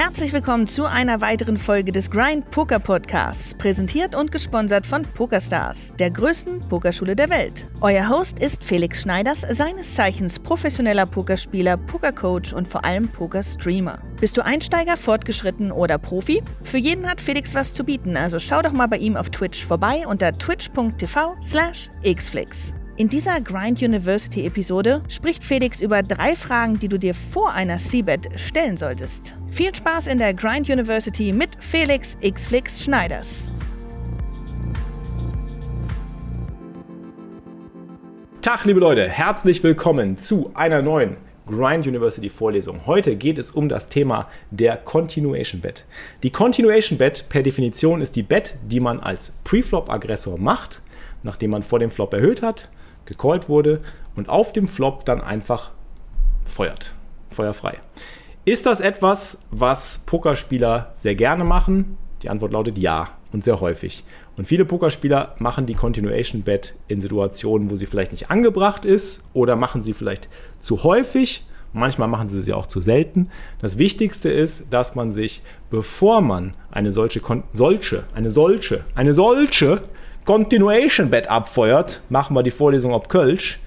Herzlich willkommen zu einer weiteren Folge des Grind Poker Podcasts, präsentiert und gesponsert von PokerStars, der größten Pokerschule der Welt. Euer Host ist Felix Schneiders, seines Zeichens professioneller Pokerspieler, Pokercoach und vor allem Pokerstreamer. Bist du Einsteiger, fortgeschritten oder Profi? Für jeden hat Felix was zu bieten, also schau doch mal bei ihm auf Twitch vorbei unter twitch.tv slash xflix. In dieser Grind University Episode spricht Felix über drei Fragen, die du dir vor einer Seabed stellen solltest. Viel Spaß in der Grind University mit Felix Xflix Schneiders. Tag, liebe Leute, herzlich willkommen zu einer neuen Grind University Vorlesung. Heute geht es um das Thema der Continuation Bet. Die Continuation Bet per Definition ist die Bet, die man als Preflop-Aggressor macht, nachdem man vor dem Flop erhöht hat gecallt wurde und auf dem Flop dann einfach feuert. Feuerfrei. Ist das etwas, was Pokerspieler sehr gerne machen? Die Antwort lautet ja und sehr häufig. Und viele Pokerspieler machen die Continuation Bet in Situationen, wo sie vielleicht nicht angebracht ist oder machen sie vielleicht zu häufig. Manchmal machen sie sie auch zu selten. Das Wichtigste ist, dass man sich, bevor man eine solche, solche, eine solche, eine solche Continuation Bet abfeuert, machen wir die Vorlesung ob Kölsch,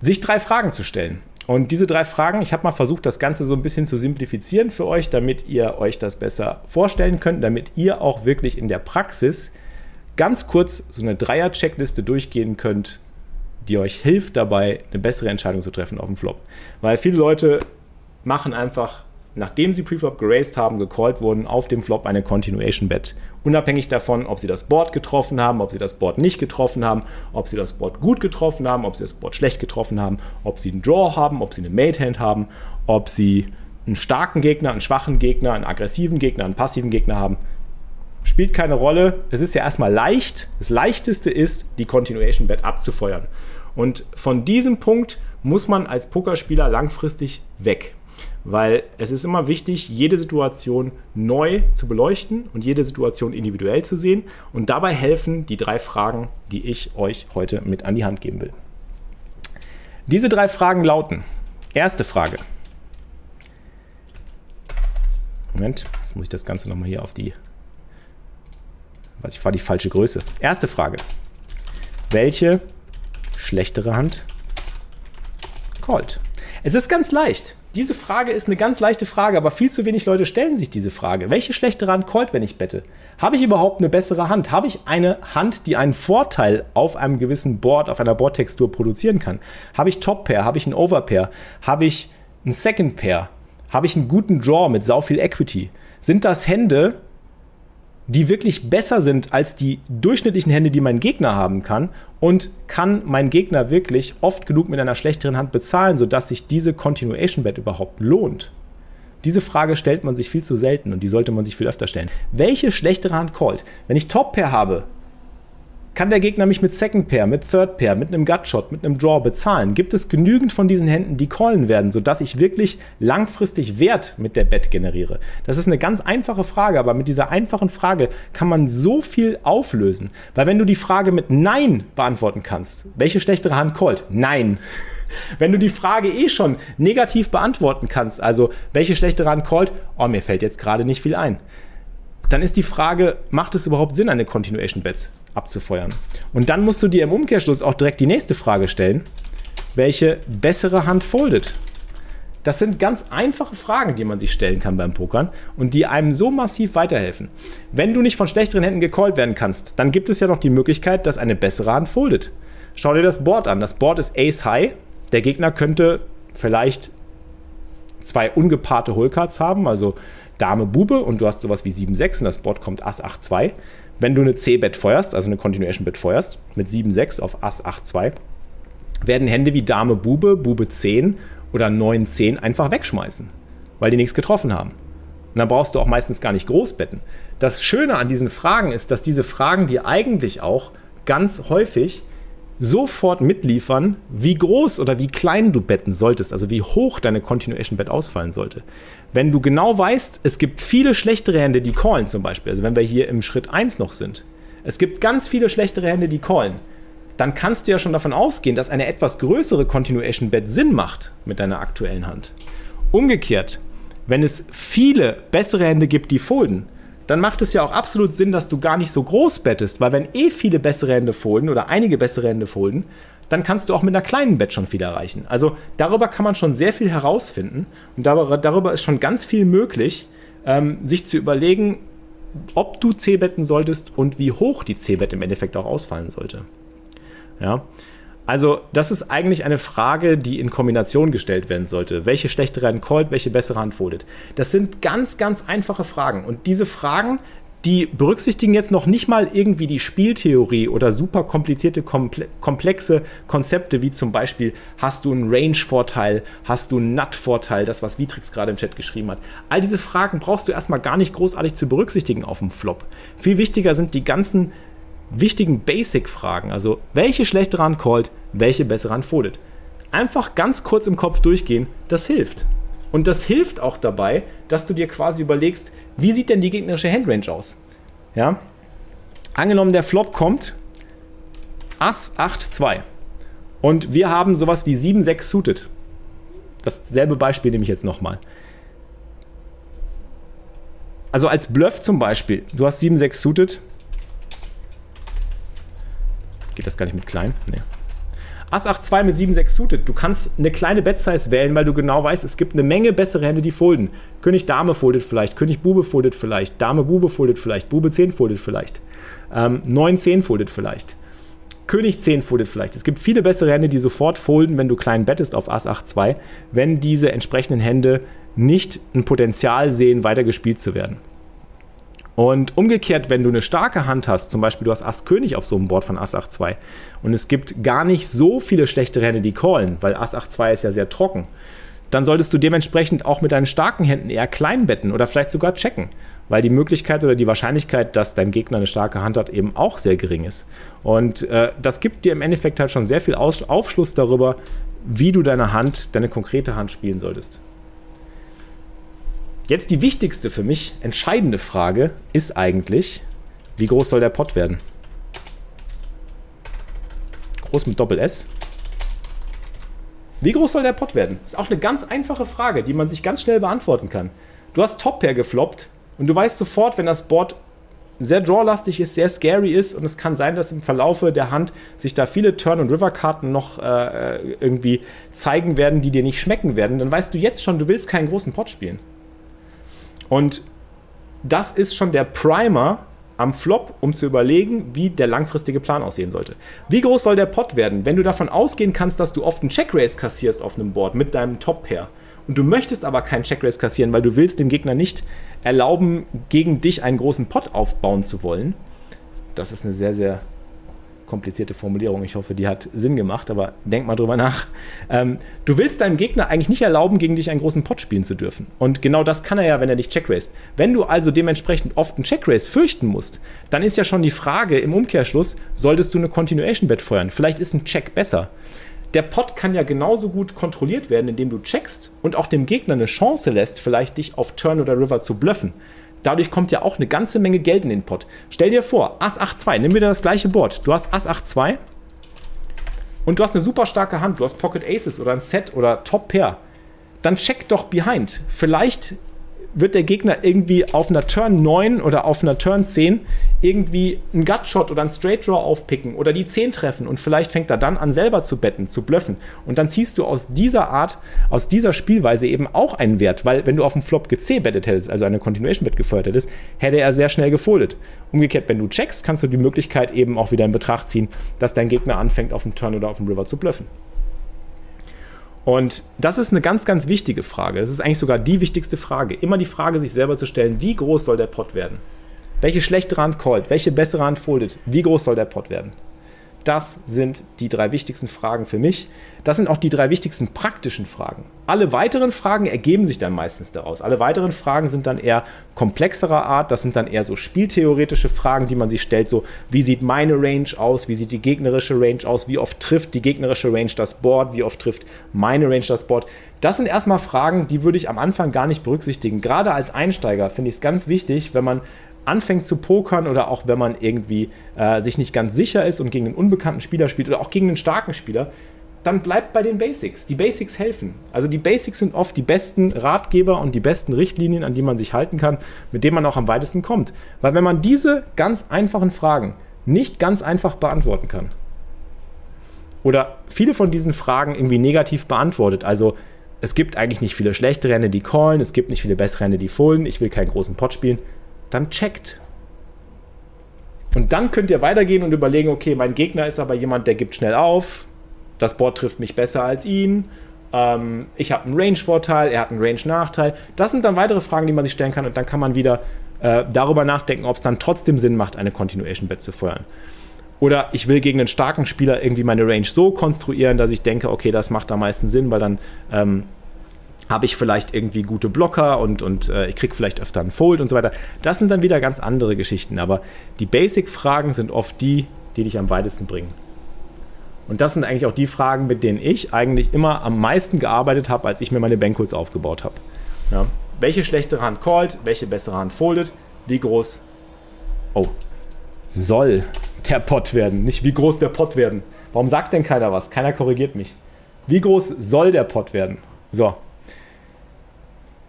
sich drei Fragen zu stellen. Und diese drei Fragen, ich habe mal versucht, das Ganze so ein bisschen zu simplifizieren für euch, damit ihr euch das besser vorstellen könnt, damit ihr auch wirklich in der Praxis ganz kurz so eine Dreier-Checkliste durchgehen könnt, die euch hilft dabei, eine bessere Entscheidung zu treffen auf dem Flop. Weil viele Leute machen einfach nachdem sie Preflop geraced haben, gecallt wurden, auf dem Flop eine Continuation Bet. Unabhängig davon, ob sie das Board getroffen haben, ob sie das Board nicht getroffen haben, ob sie das Board gut getroffen haben, ob sie das Board schlecht getroffen haben, ob sie einen Draw haben, ob sie eine Made Hand haben, ob sie einen starken Gegner, einen schwachen Gegner, einen aggressiven Gegner, einen passiven Gegner haben. Spielt keine Rolle. Es ist ja erstmal leicht. Das leichteste ist, die Continuation Bet abzufeuern. Und von diesem Punkt muss man als Pokerspieler langfristig weg weil es ist immer wichtig, jede Situation neu zu beleuchten und jede Situation individuell zu sehen. Und dabei helfen die drei Fragen, die ich euch heute mit an die Hand geben will. Diese drei Fragen lauten, erste Frage. Moment, jetzt muss ich das Ganze nochmal hier auf die, was war die falsche Größe. Erste Frage. Welche schlechtere Hand callt? Es ist ganz leicht. Diese Frage ist eine ganz leichte Frage, aber viel zu wenig Leute stellen sich diese Frage. Welche schlechtere Hand callt, wenn ich bette? Habe ich überhaupt eine bessere Hand? Habe ich eine Hand, die einen Vorteil auf einem gewissen Board, auf einer Boardtextur produzieren kann? Habe ich Top Pair? Habe ich ein Overpair? Habe ich ein Second Pair? Habe ich einen guten Draw mit sau viel Equity? Sind das Hände, die wirklich besser sind als die durchschnittlichen Hände, die mein Gegner haben kann und kann mein Gegner wirklich oft genug mit einer schlechteren Hand bezahlen, sodass sich diese Continuation Bet überhaupt lohnt? Diese Frage stellt man sich viel zu selten und die sollte man sich viel öfter stellen. Welche schlechtere Hand callt? Wenn ich Top Pair habe, kann der Gegner mich mit Second Pair, mit Third Pair, mit einem Gutshot, mit einem Draw bezahlen? Gibt es genügend von diesen Händen, die callen werden, sodass ich wirklich langfristig Wert mit der Bet generiere? Das ist eine ganz einfache Frage, aber mit dieser einfachen Frage kann man so viel auflösen. Weil wenn du die Frage mit Nein beantworten kannst, welche schlechtere Hand callt? Nein. Wenn du die Frage eh schon negativ beantworten kannst, also welche schlechtere Hand callt, oh, mir fällt jetzt gerade nicht viel ein, dann ist die Frage, macht es überhaupt Sinn, eine Continuation Bet abzufeuern. Und dann musst du dir im Umkehrschluss auch direkt die nächste Frage stellen. Welche bessere Hand foldet? Das sind ganz einfache Fragen, die man sich stellen kann beim Pokern und die einem so massiv weiterhelfen. Wenn du nicht von schlechteren Händen gecallt werden kannst, dann gibt es ja noch die Möglichkeit, dass eine bessere Hand foldet. Schau dir das Board an. Das Board ist Ace High. Der Gegner könnte vielleicht zwei ungepaarte Hohlcards haben, also Dame Bube und du hast sowas wie 7-6 und das Board kommt Ass 8-2. Wenn du eine C-Bet feuerst, also eine Continuation Bet feuerst, mit 7-6 auf Ass 8-2, werden Hände wie Dame Bube, Bube 10 oder 9 10 einfach wegschmeißen, weil die nichts getroffen haben. Und dann brauchst du auch meistens gar nicht groß betten. Das Schöne an diesen Fragen ist, dass diese Fragen dir eigentlich auch ganz häufig sofort mitliefern, wie groß oder wie klein du betten solltest, also wie hoch deine Continuation Bet ausfallen sollte. Wenn du genau weißt, es gibt viele schlechtere Hände, die callen zum Beispiel, also wenn wir hier im Schritt 1 noch sind, es gibt ganz viele schlechtere Hände, die callen, dann kannst du ja schon davon ausgehen, dass eine etwas größere Continuation Bet Sinn macht mit deiner aktuellen Hand. Umgekehrt, wenn es viele bessere Hände gibt, die folden, dann macht es ja auch absolut Sinn, dass du gar nicht so groß bettest, weil wenn eh viele bessere Hände folden oder einige bessere Hände folden, dann kannst du auch mit einer kleinen Bet schon viel erreichen. Also darüber kann man schon sehr viel herausfinden und darüber, ist schon ganz viel möglich, ähm, sich zu überlegen, ob du C-Betten solltest und wie hoch die C-Bet im Endeffekt auch ausfallen sollte. Ja. Also, das ist eigentlich eine Frage, die in Kombination gestellt werden sollte. Welche schlechtere Hand callt, welche bessere Hand foldet? Das sind ganz, ganz einfache Fragen. Und diese Fragen, die berücksichtigen jetzt noch nicht mal irgendwie die Spieltheorie oder super komplizierte, komplexe Konzepte, wie zum Beispiel, hast du einen Range-Vorteil, hast du einen Nut-Vorteil, das, was Vitrix gerade im Chat geschrieben hat. All diese Fragen brauchst du erstmal gar nicht großartig zu berücksichtigen auf dem Flop. Viel wichtiger sind die ganzen wichtigen Basic-Fragen. Also, welche schlechtere Hand callt, welche bessere Hand foldet. Einfach ganz kurz im Kopf durchgehen, das hilft. Und das hilft auch dabei, dass du dir quasi überlegst, wie sieht denn die gegnerische Handrange aus? Ja? Angenommen, der Flop kommt Ass 8 2 und wir haben sowas wie 7 6 suited. Dasselbe Beispiel nehme ich jetzt nochmal. Also als Bluff zum Beispiel, du hast 7 6 suited, Geht das gar nicht mit klein? Nee. Ass 8 2 mit 7 6 suited. Du kannst eine kleine Bet-Size wählen, weil du genau weißt, es gibt eine Menge bessere Hände, die folden. König Dame foldet vielleicht, König Bube foldet vielleicht, Dame Bube foldet vielleicht, Bube 10 foldet vielleicht, ähm, 9 10 foldet vielleicht. König 10 foldet vielleicht. Es gibt viele bessere Hände, die sofort folden, wenn du klein bettest auf Ass 8 2, wenn diese entsprechenden Hände nicht ein Potenzial sehen, weitergespielt zu werden. Und umgekehrt, wenn du eine starke Hand hast, zum Beispiel du hast Ass König auf so einem Board von Ass 8 2 und es gibt gar nicht so viele schlechte Hände, die callen, weil Ass 8 2 ist ja sehr trocken, dann solltest du dementsprechend auch mit deinen starken Händen eher klein betten oder vielleicht sogar checken, weil die Möglichkeit oder die Wahrscheinlichkeit, dass dein Gegner eine starke Hand hat, eben auch sehr gering ist. Und äh, das gibt dir im Endeffekt halt schon sehr viel Aufschluss darüber, wie du deine Hand, deine konkrete Hand spielen solltest. Jetzt die wichtigste für mich entscheidende Frage ist eigentlich, wie groß soll der Pot werden? Groß mit Doppel S. Wie groß soll der Pot werden? Ist auch eine ganz einfache Frage, die man sich ganz schnell beantworten kann. Du hast Top-Pair gefloppt und du weißt sofort, wenn das Board sehr drawlastig ist, sehr scary ist und es kann sein, dass im Verlaufe der Hand sich da viele Turn- und River-Karten noch äh, irgendwie zeigen werden, die dir nicht schmecken werden, dann weißt du jetzt schon, du willst keinen großen Pot spielen. Und das ist schon der Primer am Flop, um zu überlegen, wie der langfristige Plan aussehen sollte. Wie groß soll der Pot werden, wenn du davon ausgehen kannst, dass du oft einen Checkrace kassierst auf einem Board mit deinem Top-Pair und du möchtest aber keinen Checkrace kassieren, weil du willst dem Gegner nicht erlauben, gegen dich einen großen Pot aufbauen zu wollen. Das ist eine sehr, sehr komplizierte Formulierung. Ich hoffe, die hat Sinn gemacht, aber denk mal drüber nach. Ähm, du willst deinem Gegner eigentlich nicht erlauben, gegen dich einen großen Pot spielen zu dürfen. Und genau das kann er ja, wenn er dich checkraced. Wenn du also dementsprechend oft einen Checkrace fürchten musst, dann ist ja schon die Frage im Umkehrschluss, solltest du eine Continuation Bet feuern? Vielleicht ist ein Check besser. Der Pot kann ja genauso gut kontrolliert werden, indem du checkst und auch dem Gegner eine Chance lässt, vielleicht dich auf Turn oder River zu bluffen. Dadurch kommt ja auch eine ganze Menge Geld in den Pot. Stell dir vor, Ass 8-2, nimm wieder das gleiche Board. Du hast Ass 8-2 und du hast eine super starke Hand. Du hast Pocket Aces oder ein Set oder Top Pair. Dann check doch behind. Vielleicht wird der Gegner irgendwie auf einer Turn 9 oder auf einer Turn 10 irgendwie einen Gutshot oder einen Straight Draw aufpicken oder die 10 treffen und vielleicht fängt er dann an selber zu betten, zu blöffen und dann ziehst du aus dieser Art, aus dieser Spielweise eben auch einen Wert, weil wenn du auf dem Flop GC bettet hättest, also eine Continuation Bet gefeuert hättest, hätte er sehr schnell gefoldet. Umgekehrt, wenn du checkst, kannst du die Möglichkeit eben auch wieder in Betracht ziehen, dass dein Gegner anfängt auf dem Turn oder auf dem River zu blöffen. Und das ist eine ganz, ganz wichtige Frage. Das ist eigentlich sogar die wichtigste Frage. Immer die Frage, sich selber zu stellen, wie groß soll der Pot werden? Welche schlechtere Hand callt? Welche bessere Hand foldet? Wie groß soll der Pot werden? Das sind die drei wichtigsten Fragen für mich. Das sind auch die drei wichtigsten praktischen Fragen. Alle weiteren Fragen ergeben sich dann meistens daraus. Alle weiteren Fragen sind dann eher komplexerer Art. Das sind dann eher so spieltheoretische Fragen, die man sich stellt. So, wie sieht meine Range aus? Wie sieht die gegnerische Range aus? Wie oft trifft die gegnerische Range das Board? Wie oft trifft meine Range das Board? Das sind erstmal Fragen, die würde ich am Anfang gar nicht berücksichtigen. Gerade als Einsteiger finde ich es ganz wichtig, wenn man anfängt zu pokern oder auch wenn man irgendwie äh, sich nicht ganz sicher ist und gegen einen unbekannten Spieler spielt oder auch gegen einen starken Spieler, dann bleibt bei den Basics. Die Basics helfen. Also die Basics sind oft die besten Ratgeber und die besten Richtlinien, an die man sich halten kann, mit denen man auch am weitesten kommt. Weil wenn man diese ganz einfachen Fragen nicht ganz einfach beantworten kann oder viele von diesen Fragen irgendwie negativ beantwortet, also es gibt eigentlich nicht viele schlechte Rennen, die callen, es gibt nicht viele bessere Rennen, die folden, ich will keinen großen Pot spielen, dann checkt. Und dann könnt ihr weitergehen und überlegen, okay, mein Gegner ist aber jemand, der gibt schnell auf, das Board trifft mich besser als ihn, ähm, ich habe einen Range-Vorteil, er hat einen Range-Nachteil. Das sind dann weitere Fragen, die man sich stellen kann und dann kann man wieder äh, darüber nachdenken, ob es dann trotzdem Sinn macht, eine Continuation-Bet zu feuern. Oder ich will gegen einen starken Spieler irgendwie meine Range so konstruieren, dass ich denke, okay, das macht am meisten Sinn, weil dann ähm, habe ich vielleicht irgendwie gute Blocker und, und äh, ich kriege vielleicht öfter einen Fold und so weiter. Das sind dann wieder ganz andere Geschichten. Aber die Basic-Fragen sind oft die, die dich am weitesten bringen. Und das sind eigentlich auch die Fragen, mit denen ich eigentlich immer am meisten gearbeitet habe, als ich mir meine Bankhools aufgebaut habe. Ja. Welche schlechtere Hand called, welche bessere Hand foldet, wie groß. Oh, soll der Pot werden, nicht wie groß der Pot werden. Warum sagt denn keiner was? Keiner korrigiert mich. Wie groß soll der Pot werden? So.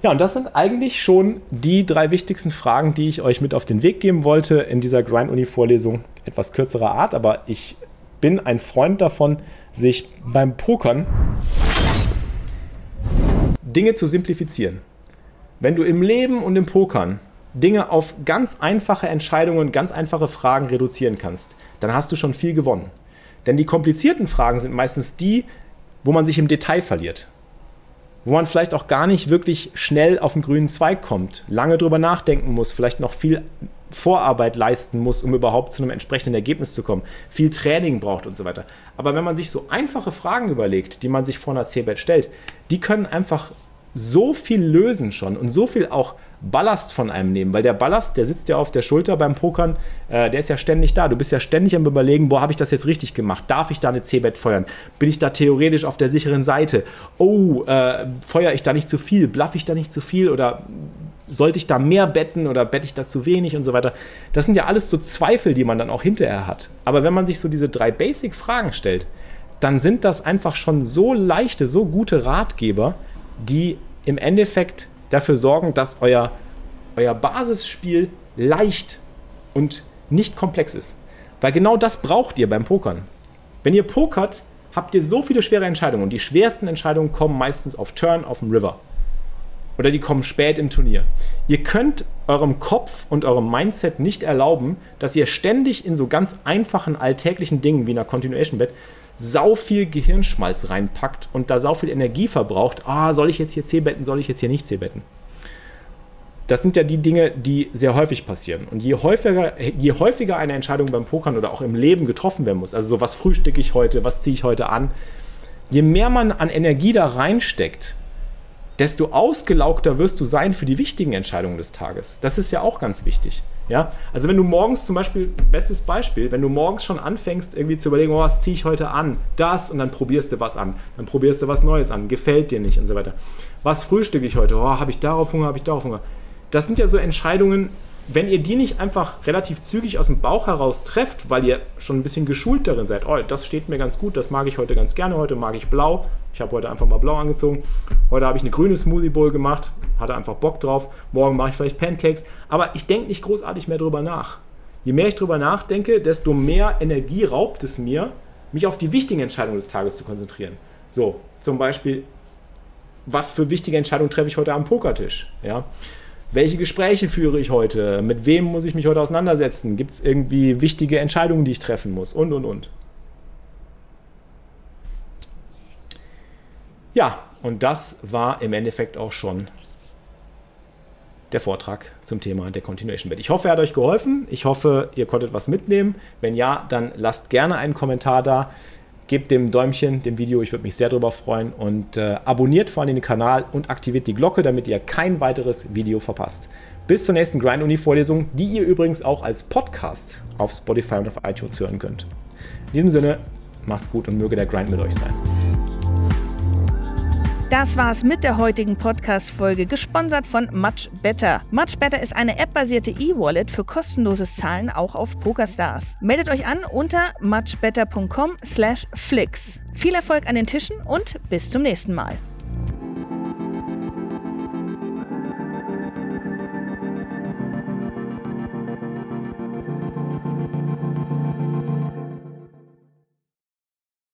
Ja, und das sind eigentlich schon die drei wichtigsten Fragen, die ich euch mit auf den Weg geben wollte in dieser Grind-Uni-Vorlesung. Etwas kürzerer Art, aber ich bin ein Freund davon, sich beim Pokern Dinge zu simplifizieren. Wenn du im Leben und im Pokern Dinge auf ganz einfache Entscheidungen, ganz einfache Fragen reduzieren kannst, dann hast du schon viel gewonnen. Denn die komplizierten Fragen sind meistens die, wo man sich im Detail verliert. Wo man vielleicht auch gar nicht wirklich schnell auf den grünen Zweig kommt, lange drüber nachdenken muss, vielleicht noch viel Vorarbeit leisten muss, um überhaupt zu einem entsprechenden Ergebnis zu kommen, viel Training braucht und so weiter. Aber wenn man sich so einfache Fragen überlegt, die man sich vor einer CBET stellt, die können einfach so viel lösen schon und so viel auch Ballast von einem nehmen, weil der Ballast, der sitzt ja auf der Schulter beim Pokern, äh, der ist ja ständig da. Du bist ja ständig am Überlegen, boah, habe ich das jetzt richtig gemacht? Darf ich da eine C-Bet feuern? Bin ich da theoretisch auf der sicheren Seite? Oh, äh, feuere ich da nicht zu viel? Bluff ich da nicht zu viel? Oder sollte ich da mehr betten oder bette ich da zu wenig und so weiter? Das sind ja alles so Zweifel, die man dann auch hinterher hat. Aber wenn man sich so diese drei Basic-Fragen stellt, dann sind das einfach schon so leichte, so gute Ratgeber, die im Endeffekt dafür sorgen, dass euer, euer Basisspiel leicht und nicht komplex ist. Weil genau das braucht ihr beim Pokern. Wenn ihr pokert, habt ihr so viele schwere Entscheidungen und die schwersten Entscheidungen kommen meistens auf Turn, auf dem River. Oder die kommen spät im Turnier. Ihr könnt eurem Kopf und eurem Mindset nicht erlauben, dass ihr ständig in so ganz einfachen alltäglichen Dingen wie einer Continuation Bet sau viel Gehirnschmalz reinpackt und da sau viel Energie verbraucht. Ah, soll ich jetzt hier C-betten, soll ich jetzt hier nicht C-betten? Das sind ja die Dinge, die sehr häufig passieren. Und je häufiger, je häufiger eine Entscheidung beim Pokern oder auch im Leben getroffen werden muss, also so was frühstücke ich heute, was ziehe ich heute an, je mehr man an Energie da reinsteckt, desto ausgelaugter wirst du sein für die wichtigen Entscheidungen des Tages. Das ist ja auch ganz wichtig. Ja? Also wenn du morgens zum Beispiel, bestes Beispiel, wenn du morgens schon anfängst irgendwie zu überlegen, oh, was ziehe ich heute an, das und dann probierst du was an, dann probierst du was Neues an, gefällt dir nicht und so weiter. Was frühstücke ich heute? Oh, habe ich darauf Hunger, habe ich darauf Hunger? Das sind ja so Entscheidungen, wenn ihr die nicht einfach relativ zügig aus dem Bauch heraus trefft, weil ihr schon ein bisschen geschult darin seid, oh, das steht mir ganz gut, das mag ich heute ganz gerne, heute mag ich blau, ich habe heute einfach mal blau angezogen, heute habe ich eine grüne Smoothie Bowl gemacht, hatte einfach Bock drauf, morgen mache ich vielleicht Pancakes, aber ich denke nicht großartig mehr drüber nach. Je mehr ich drüber nachdenke, desto mehr Energie raubt es mir, mich auf die wichtigen Entscheidungen des Tages zu konzentrieren. So, zum Beispiel, was für wichtige Entscheidungen treffe ich heute am Pokertisch? Ja? Welche Gespräche führe ich heute, mit wem muss ich mich heute auseinandersetzen, gibt es irgendwie wichtige Entscheidungen, die ich treffen muss und, und, und. Ja, und das war im Endeffekt auch schon der Vortrag zum Thema der Continuation Bet. Ich hoffe, er hat euch geholfen. Ich hoffe, ihr konntet was mitnehmen. Wenn ja, dann lasst gerne einen Kommentar da gebt dem Däumchen dem Video, ich würde mich sehr darüber freuen und äh, abonniert vor allem den Kanal und aktiviert die Glocke, damit ihr kein weiteres Video verpasst. Bis zur nächsten Grind Uni Vorlesung, die ihr übrigens auch als Podcast auf Spotify und auf iTunes hören könnt. In diesem Sinne, macht's gut und möge der Grind mit euch sein. Das war's mit der heutigen Podcast-Folge, gesponsert von Much Better. Much Better ist eine App-basierte E-Wallet für kostenloses Zahlen auch auf PokerStars. Meldet euch an unter muchbetter.com/flix. Viel Erfolg an den Tischen und bis zum nächsten Mal.